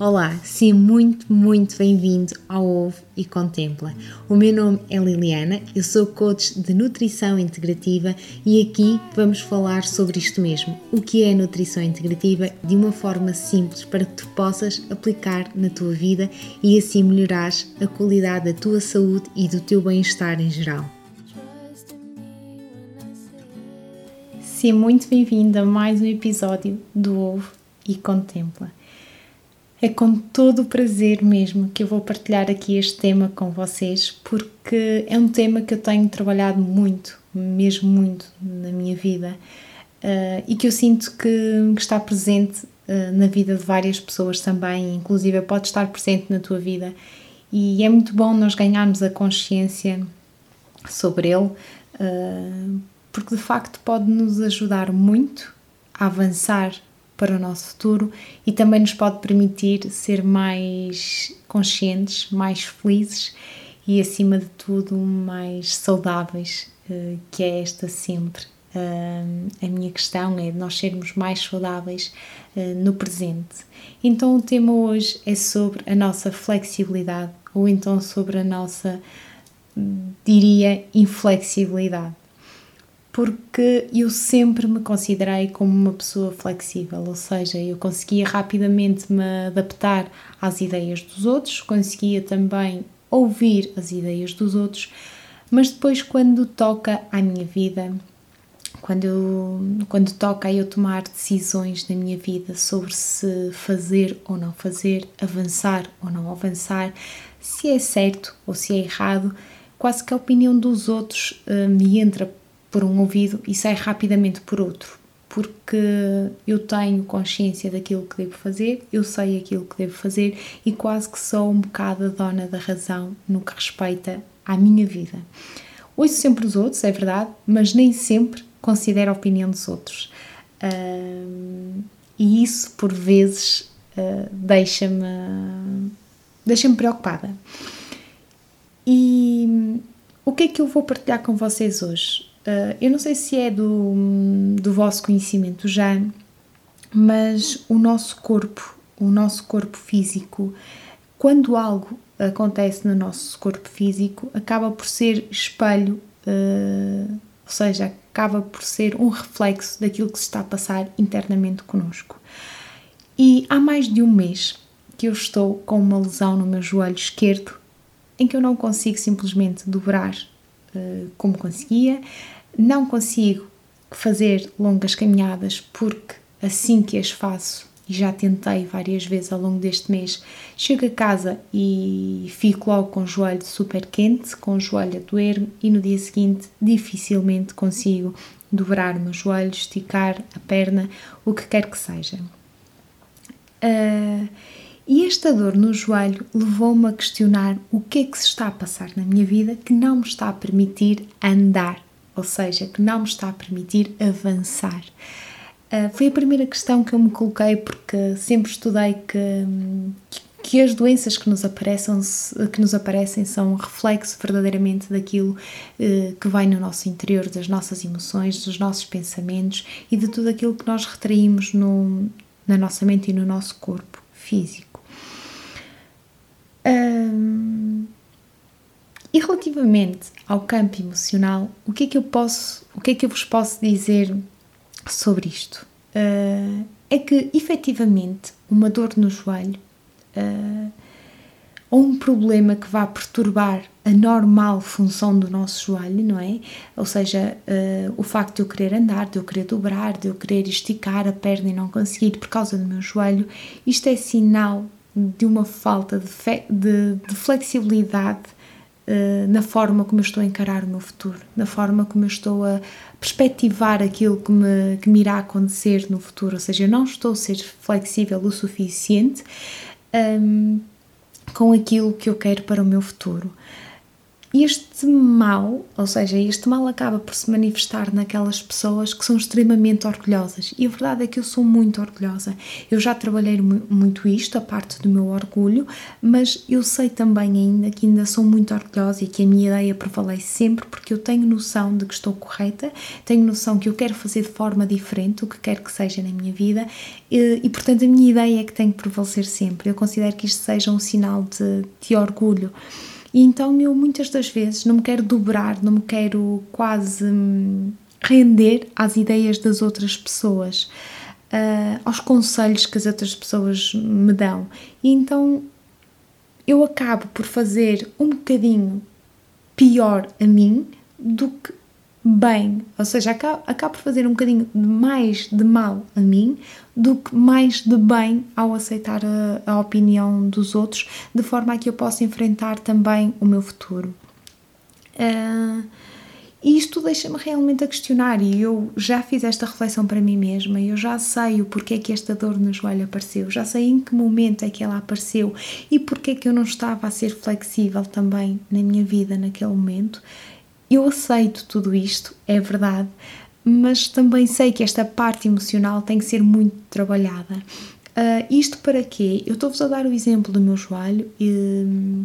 Olá, seja muito, muito bem-vindo ao Ovo e Contempla. O meu nome é Liliana, eu sou coach de nutrição integrativa e aqui vamos falar sobre isto mesmo, o que é nutrição integrativa de uma forma simples para que tu possas aplicar na tua vida e assim melhorares a qualidade da tua saúde e do teu bem-estar em geral. Seja muito bem-vindo a mais um episódio do Ovo e Contempla. É com todo o prazer mesmo que eu vou partilhar aqui este tema com vocês, porque é um tema que eu tenho trabalhado muito, mesmo muito na minha vida, uh, e que eu sinto que, que está presente uh, na vida de várias pessoas também, inclusive pode estar presente na tua vida, e é muito bom nós ganharmos a consciência sobre ele, uh, porque de facto pode nos ajudar muito a avançar para o nosso futuro e também nos pode permitir ser mais conscientes, mais felizes e, acima de tudo, mais saudáveis, eh, que é esta sempre eh, a minha questão é nós sermos mais saudáveis eh, no presente. Então, o tema hoje é sobre a nossa flexibilidade, ou então sobre a nossa, diria, inflexibilidade porque eu sempre me considerei como uma pessoa flexível, ou seja, eu conseguia rapidamente me adaptar às ideias dos outros, conseguia também ouvir as ideias dos outros, mas depois, quando toca à minha vida, quando, eu, quando toca a eu tomar decisões na minha vida sobre se fazer ou não fazer, avançar ou não avançar, se é certo ou se é errado, quase que a opinião dos outros uh, me entra por um ouvido e sai rapidamente por outro, porque eu tenho consciência daquilo que devo fazer, eu sei aquilo que devo fazer e quase que sou um bocado a dona da razão no que respeita à minha vida. Ouço sempre os outros, é verdade, mas nem sempre considero a opinião dos outros. Uh, e isso, por vezes, uh, deixa-me deixa-me preocupada. E o que é que eu vou partilhar com vocês hoje? Uh, eu não sei se é do, do vosso conhecimento já, mas o nosso corpo, o nosso corpo físico, quando algo acontece no nosso corpo físico, acaba por ser espelho, uh, ou seja, acaba por ser um reflexo daquilo que se está a passar internamente conosco. E há mais de um mês que eu estou com uma lesão no meu joelho esquerdo em que eu não consigo simplesmente dobrar uh, como conseguia, não consigo fazer longas caminhadas porque assim que as faço, e já tentei várias vezes ao longo deste mês, chego a casa e fico logo com o joelho super quente, com o joelho a doer-me e no dia seguinte dificilmente consigo dobrar o meu joelho, esticar a perna, o que quer que seja. Uh, e esta dor no joelho levou-me a questionar o que é que se está a passar na minha vida que não me está a permitir andar ou seja, que não me está a permitir avançar. Uh, foi a primeira questão que eu me coloquei porque sempre estudei que, que as doenças que nos aparecem, que nos aparecem são um reflexo verdadeiramente daquilo uh, que vai no nosso interior, das nossas emoções, dos nossos pensamentos e de tudo aquilo que nós retraímos no, na nossa mente e no nosso corpo físico. Um, e relativamente ao campo emocional, o que é que eu posso, o que é que eu vos posso dizer sobre isto? Uh, é que efetivamente uma dor no joelho uh, ou um problema que vá perturbar a normal função do nosso joelho, não é? Ou seja, uh, o facto de eu querer andar, de eu querer dobrar, de eu querer esticar a perna e não conseguir por causa do meu joelho, isto é sinal de uma falta de, de, de flexibilidade eh, na forma como eu estou a encarar o meu futuro, na forma como eu estou a perspectivar aquilo que me, que me irá acontecer no futuro, ou seja, eu não estou a ser flexível o suficiente um, com aquilo que eu quero para o meu futuro. Este mal, ou seja, este mal acaba por se manifestar naquelas pessoas que são extremamente orgulhosas. E a verdade é que eu sou muito orgulhosa. Eu já trabalhei muito isto, a parte do meu orgulho, mas eu sei também ainda que ainda sou muito orgulhosa e que a minha ideia prevalece sempre porque eu tenho noção de que estou correta, tenho noção que eu quero fazer de forma diferente o que quer que seja na minha vida e, e portanto, a minha ideia é que tem que prevalecer sempre. Eu considero que isto seja um sinal de, de orgulho. E então eu muitas das vezes não me quero dobrar, não me quero quase hum, render às ideias das outras pessoas, uh, aos conselhos que as outras pessoas me dão. E então eu acabo por fazer um bocadinho pior a mim do que bem, ou seja, acabo, acabo por fazer um bocadinho mais de mal a mim do que mais de bem ao aceitar a, a opinião dos outros, de forma a que eu possa enfrentar também o meu futuro. Uh, isto deixa-me realmente a questionar e eu já fiz esta reflexão para mim mesma, eu já sei o porquê que esta dor no joelho apareceu, já sei em que momento é que ela apareceu e porquê que eu não estava a ser flexível também na minha vida naquele momento. Eu aceito tudo isto, é verdade, mas também sei que esta parte emocional tem que ser muito trabalhada. Uh, isto para quê? Eu estou-vos a dar o exemplo do meu joelho e hum,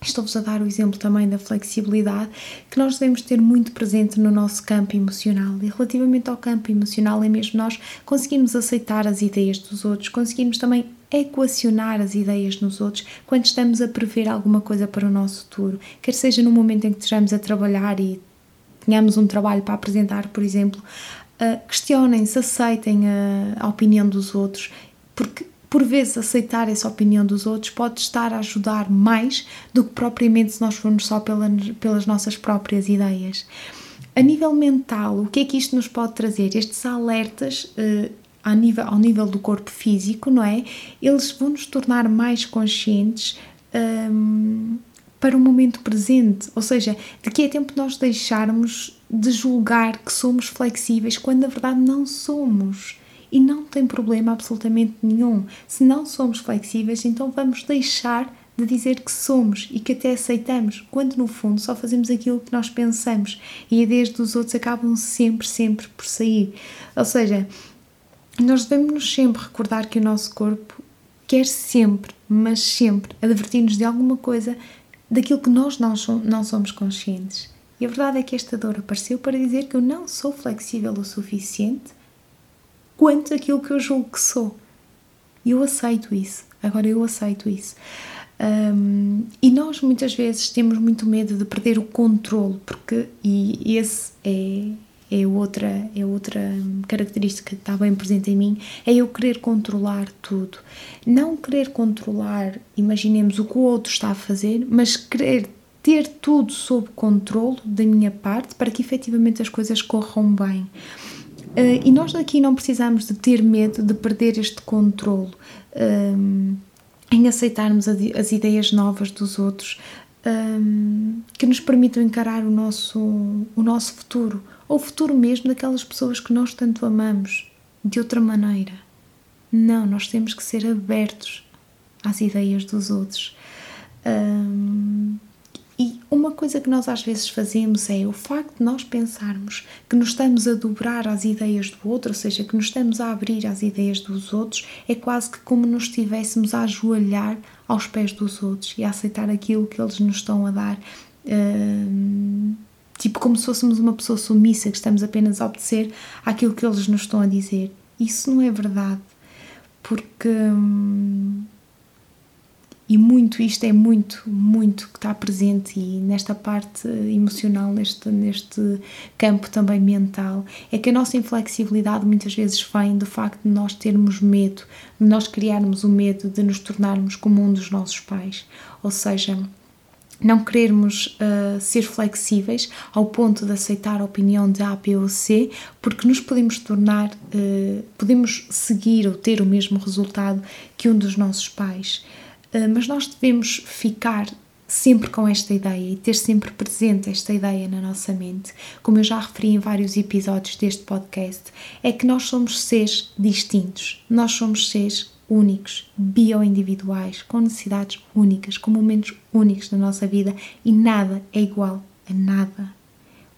estou-vos a dar o exemplo também da flexibilidade que nós devemos ter muito presente no nosso campo emocional. E relativamente ao campo emocional, é mesmo nós conseguirmos aceitar as ideias dos outros, conseguirmos também equacionar as ideias nos outros quando estamos a prever alguma coisa para o nosso futuro, quer seja no momento em que estejamos a trabalhar e tenhamos um trabalho para apresentar, por exemplo, uh, questionem-se, aceitem a, a opinião dos outros, porque por vezes aceitar essa opinião dos outros pode estar a ajudar mais do que propriamente se nós formos só pela, pelas nossas próprias ideias. A nível mental, o que é que isto nos pode trazer? Estes alertas uh, ao nível, ao nível do corpo físico, não é? Eles vão nos tornar mais conscientes um, para o momento presente, ou seja, daqui a tempo nós deixarmos de julgar que somos flexíveis quando na verdade não somos. E não tem problema absolutamente nenhum. Se não somos flexíveis, então vamos deixar de dizer que somos e que até aceitamos, quando no fundo só fazemos aquilo que nós pensamos e ideias dos outros acabam sempre, sempre por sair. Ou seja, nós devemos nos sempre recordar que o nosso corpo quer sempre, mas sempre, advertir-nos de alguma coisa daquilo que nós não, não somos conscientes. E a verdade é que esta dor apareceu para dizer que eu não sou flexível o suficiente quanto aquilo que eu julgo que sou. E eu aceito isso. Agora eu aceito isso. Um, e nós muitas vezes temos muito medo de perder o controle, porque e esse é, é outra, é outra característica que está bem presente em mim, é eu querer controlar tudo. Não querer controlar, imaginemos o que o outro está a fazer, mas querer ter tudo sob controle da minha parte para que efetivamente as coisas corram bem. Uh, e nós aqui não precisamos de ter medo de perder este controle um, em aceitarmos as ideias novas dos outros um, que nos permitam encarar o nosso, o nosso futuro ou o futuro mesmo daquelas pessoas que nós tanto amamos de outra maneira. Não, nós temos que ser abertos às ideias dos outros. Um, e uma coisa que nós às vezes fazemos é o facto de nós pensarmos que nos estamos a dobrar às ideias do outro, ou seja, que nos estamos a abrir às ideias dos outros, é quase que como nos estivéssemos a ajoelhar aos pés dos outros e a aceitar aquilo que eles nos estão a dar. Um, tipo como se fôssemos uma pessoa submissa, que estamos apenas a obedecer àquilo que eles nos estão a dizer. Isso não é verdade, porque. Hum, e muito isto é muito, muito que está presente e nesta parte emocional, neste, neste campo também mental, é que a nossa inflexibilidade muitas vezes vem do facto de nós termos medo, de nós criarmos o medo de nos tornarmos como um dos nossos pais. Ou seja, não querermos uh, ser flexíveis ao ponto de aceitar a opinião de A, B ou C, porque nos podemos tornar, uh, podemos seguir ou ter o mesmo resultado que um dos nossos pais. Uh, mas nós devemos ficar sempre com esta ideia e ter sempre presente esta ideia na nossa mente, como eu já referi em vários episódios deste podcast, é que nós somos seres distintos, nós somos seres únicos, bioindividuais, com necessidades únicas, com momentos únicos na nossa vida e nada é igual a nada.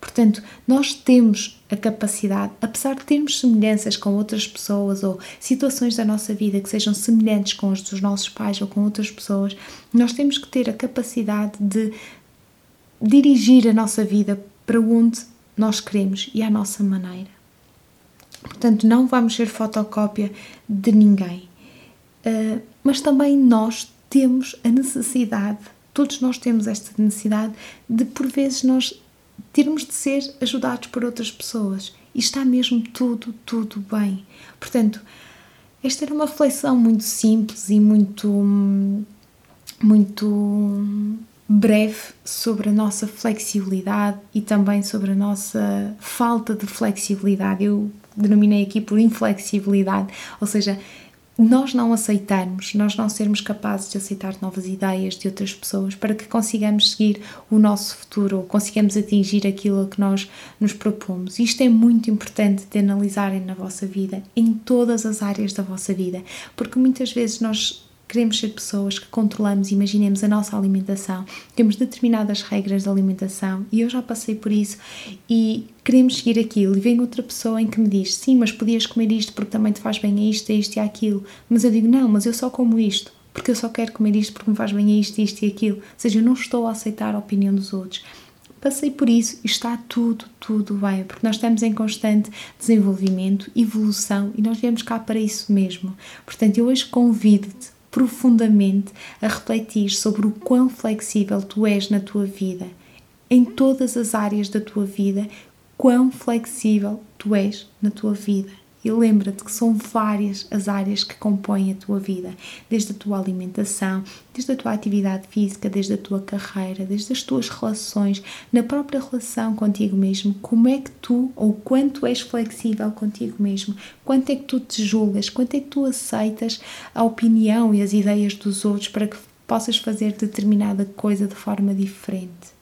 Portanto, nós temos a capacidade, apesar de termos semelhanças com outras pessoas ou situações da nossa vida que sejam semelhantes com as dos nossos pais ou com outras pessoas, nós temos que ter a capacidade de dirigir a nossa vida para onde nós queremos e à nossa maneira. Portanto, não vamos ser fotocópia de ninguém. Uh, mas também nós temos a necessidade, todos nós temos esta necessidade de, por vezes, nós termos de ser ajudados por outras pessoas. E está mesmo tudo, tudo bem. Portanto, esta era uma reflexão muito simples e muito, muito breve sobre a nossa flexibilidade e também sobre a nossa falta de flexibilidade. Eu denominei aqui por inflexibilidade, ou seja, nós não aceitarmos, nós não sermos capazes de aceitar novas ideias de outras pessoas para que consigamos seguir o nosso futuro ou consigamos atingir aquilo que nós nos propomos. Isto é muito importante de analisarem na vossa vida, em todas as áreas da vossa vida, porque muitas vezes nós queremos ser pessoas que controlamos, imaginemos a nossa alimentação, temos determinadas regras de alimentação e eu já passei por isso e queremos seguir aquilo. E vem outra pessoa em que me diz sim, mas podias comer isto porque também te faz bem a isto, a isto e aquilo, mas eu digo não, mas eu só como isto porque eu só quero comer isto porque me faz bem a isto, isto e aquilo, ou seja, eu não estou a aceitar a opinião dos outros. Passei por isso e está tudo, tudo bem, porque nós estamos em constante desenvolvimento, evolução e nós viemos cá para isso mesmo. Portanto, eu hoje convido-te profundamente a refletir sobre o quão flexível tu és na tua vida, em todas as áreas da tua vida, quão flexível tu és na tua vida. E lembra-te que são várias as áreas que compõem a tua vida, desde a tua alimentação, desde a tua atividade física, desde a tua carreira, desde as tuas relações, na própria relação contigo mesmo. Como é que tu ou quanto és flexível contigo mesmo? Quanto é que tu te julgas? Quanto é que tu aceitas a opinião e as ideias dos outros para que possas fazer determinada coisa de forma diferente?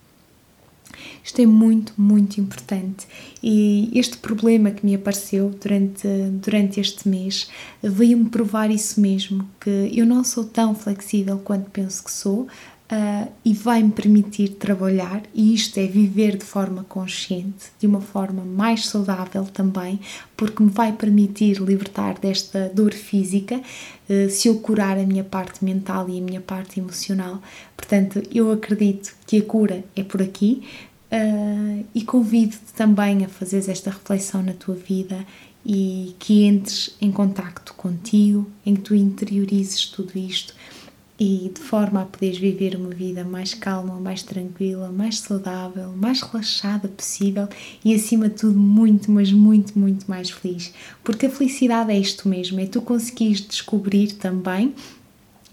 Isto é muito, muito importante. E este problema que me apareceu durante, durante este mês veio-me provar isso mesmo: que eu não sou tão flexível quanto penso que sou. Uh, e vai-me permitir trabalhar, e isto é viver de forma consciente, de uma forma mais saudável também, porque me vai permitir libertar desta dor física uh, se eu curar a minha parte mental e a minha parte emocional. Portanto, eu acredito que a cura é por aqui, Uh, e convido-te também a fazer esta reflexão na tua vida e que entres em contacto contigo, em que tu interiorizes tudo isto e de forma a poderes viver uma vida mais calma, mais tranquila, mais saudável, mais relaxada possível e acima de tudo muito, mas muito, muito mais feliz. Porque a felicidade é isto mesmo, é tu conseguires descobrir também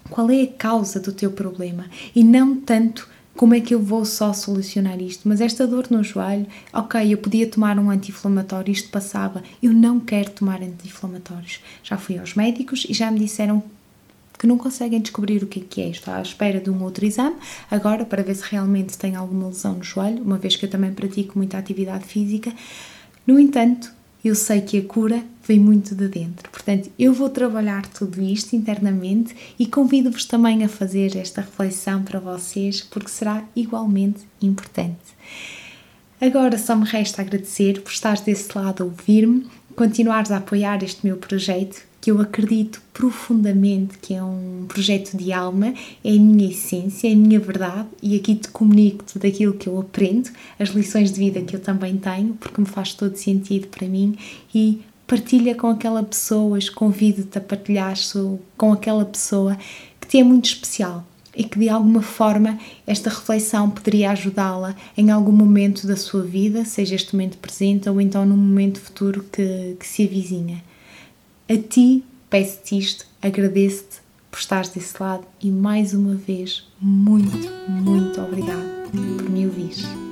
qual é a causa do teu problema e não tanto como é que eu vou só solucionar isto? Mas esta dor no joelho, ok, eu podia tomar um anti-inflamatório, isto passava. Eu não quero tomar anti-inflamatórios. Já fui aos médicos e já me disseram que não conseguem descobrir o que é que é. Estou à espera de um outro exame agora para ver se realmente tem alguma lesão no joelho, uma vez que eu também pratico muita atividade física. No entanto, eu sei que a cura vem muito de dentro. Portanto, eu vou trabalhar tudo isto internamente e convido-vos também a fazer esta reflexão para vocês, porque será igualmente importante. Agora só me resta agradecer por estares desse lado a ouvir-me, continuares a apoiar este meu projeto que eu acredito profundamente que é um projeto de alma, é a minha essência, é a minha verdade e aqui te comunico tudo aquilo que eu aprendo, as lições de vida que eu também tenho, porque me faz todo sentido para mim e partilha com aquela pessoa, convido-te a partilhar com aquela pessoa que te é muito especial e que de alguma forma esta reflexão poderia ajudá-la em algum momento da sua vida, seja este momento presente ou então num momento futuro que, que se avizinha. A ti peço-te isto, agradeço-te por estares desse lado e mais uma vez, muito, muito obrigado por me ouvir.